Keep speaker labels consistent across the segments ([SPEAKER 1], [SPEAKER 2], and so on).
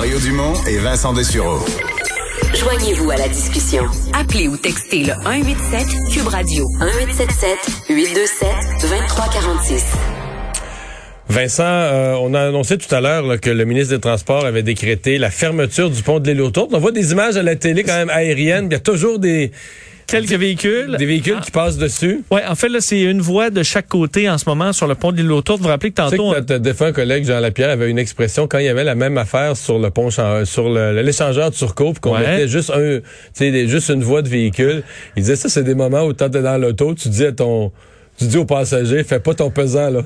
[SPEAKER 1] Mario Dumont et Vincent Dessureau.
[SPEAKER 2] Joignez-vous à la discussion. Appelez ou textez le 187 Cube Radio 1877 827 2346.
[SPEAKER 3] Vincent, euh, on a annoncé tout à l'heure que le ministre des Transports avait décrété la fermeture du pont de l'île. On voit des images à la télé quand même aériennes. Il y a toujours des
[SPEAKER 4] quelques véhicules.
[SPEAKER 3] Des véhicules qui passent dessus.
[SPEAKER 4] Ouais, en fait là, c'est une voie de chaque côté en ce moment sur le pont de l'île. Vous vous rappelez que tantôt
[SPEAKER 3] Tu sais que notre défunt collègue Jean Lapierre avait une expression quand il y avait la même affaire sur le pont Chan- sur l'échangeur de Turcot, puis qu'on
[SPEAKER 4] Ouais.
[SPEAKER 3] mettait juste un tu sais des- juste une voie de véhicule. Il disait ça c'est des moments où tu es dans l'auto, tu dis à ton tu dis au passager, fais pas ton pesant là.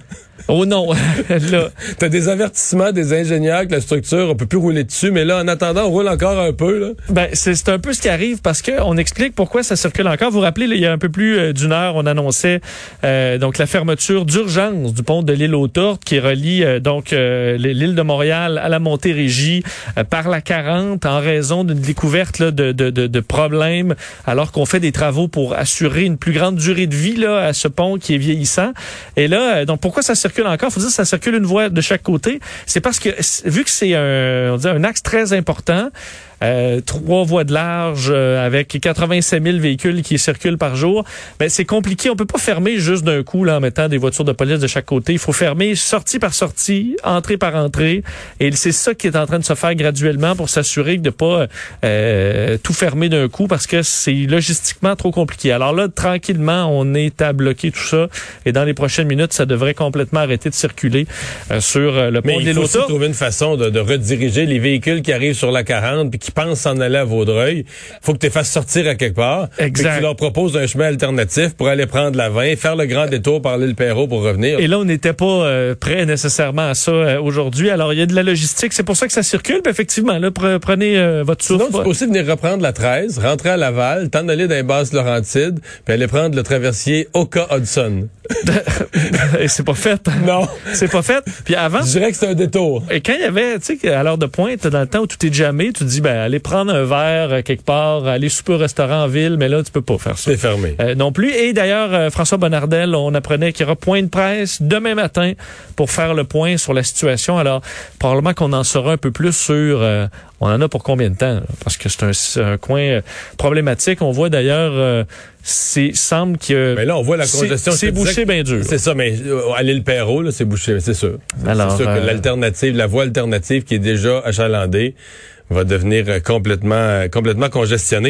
[SPEAKER 4] Oh non, là.
[SPEAKER 3] T'as des avertissements des ingénieurs que la structure, on peut plus rouler dessus, mais là, en attendant, on roule encore un peu, là.
[SPEAKER 4] Ben, c'est un peu ce qui arrive parce que on explique pourquoi ça circule encore. Vous vous rappelez, là, il y a un peu plus euh, d'une heure, on annonçait euh, donc la fermeture d'urgence du pont de l'île aux Tourtes qui relie euh, donc euh, l'île de Montréal à la Montérégie euh, par la 40 en raison d'une découverte là, de, de, de, de problèmes alors qu'on fait des travaux pour assurer une plus grande durée de vie là, à ce pont qui est vieillissant. Et là, donc pourquoi ça circule encore? faut dire que ça circule une voie de chaque côté. C'est parce que vu que c'est un, un axe très important, euh, trois voies de large euh, avec 87 000 véhicules qui circulent par jour. Ben, c'est compliqué. On peut pas fermer juste d'un coup là, en mettant des voitures de police de chaque côté. Il faut fermer sortie par sortie, entrée par entrée. Et c'est ça qui est en train de se faire graduellement pour s'assurer de pas euh, tout fermer d'un coup parce que c'est logistiquement trop compliqué. Alors là, tranquillement, on est à bloquer tout ça. Et dans les prochaines minutes, ça devrait complètement arrêter de circuler euh, sur euh, le
[SPEAKER 3] Mais
[SPEAKER 4] pont
[SPEAKER 3] il
[SPEAKER 4] des
[SPEAKER 3] faut aussi trouver une façon de, de rediriger les véhicules qui arrivent sur la 40 puis qui pensent s'en aller à Vaudreuil. faut que tu les fasses sortir à quelque part.
[SPEAKER 4] Exact.
[SPEAKER 3] que tu leur proposes un chemin alternatif pour aller prendre la 20, faire le grand détour par l'île Perrault pour revenir.
[SPEAKER 4] Et là, on n'était pas euh, prêt nécessairement à ça euh, aujourd'hui. Alors, il y a de la logistique. C'est pour ça que ça circule. Puis effectivement, là, pre- prenez euh, votre souffle.
[SPEAKER 3] Sinon, tu peux aussi venir reprendre la 13, rentrer à Laval, t'en aller dans les basses Laurentides, puis aller prendre le traversier Oka-Hudson.
[SPEAKER 4] Et c'est pas fait.
[SPEAKER 3] Non.
[SPEAKER 4] c'est pas fait. Puis avant,
[SPEAKER 3] Je dirais que c'est un détour.
[SPEAKER 4] et quand il y avait, tu sais, à l'heure de pointe, dans le temps où tout est jamais, tu te dis, ben, allez prendre un verre euh, quelque part, aller souper au restaurant en ville, mais là, tu peux pas faire ça.
[SPEAKER 3] C'est fermé.
[SPEAKER 4] Euh, non plus. Et d'ailleurs, euh, François Bonnardel, on apprenait qu'il y aura point de presse demain matin pour faire le point sur la situation. Alors, probablement qu'on en saura un peu plus sur... euh, on en a pour combien de temps? Parce que c'est un, coin problématique. On voit d'ailleurs, euh, c'est semble que...
[SPEAKER 3] Mais là, on voit la congestion.
[SPEAKER 4] C'est bouché bien dur.
[SPEAKER 3] C'est ça, mais à l'île Perrault, là, c'est bouché, c'est sûr.
[SPEAKER 4] Alors,
[SPEAKER 3] c'est sûr que l'alternative, la voie alternative qui est déjà achalandée va devenir euh, complètement, euh, complètement congestionnée.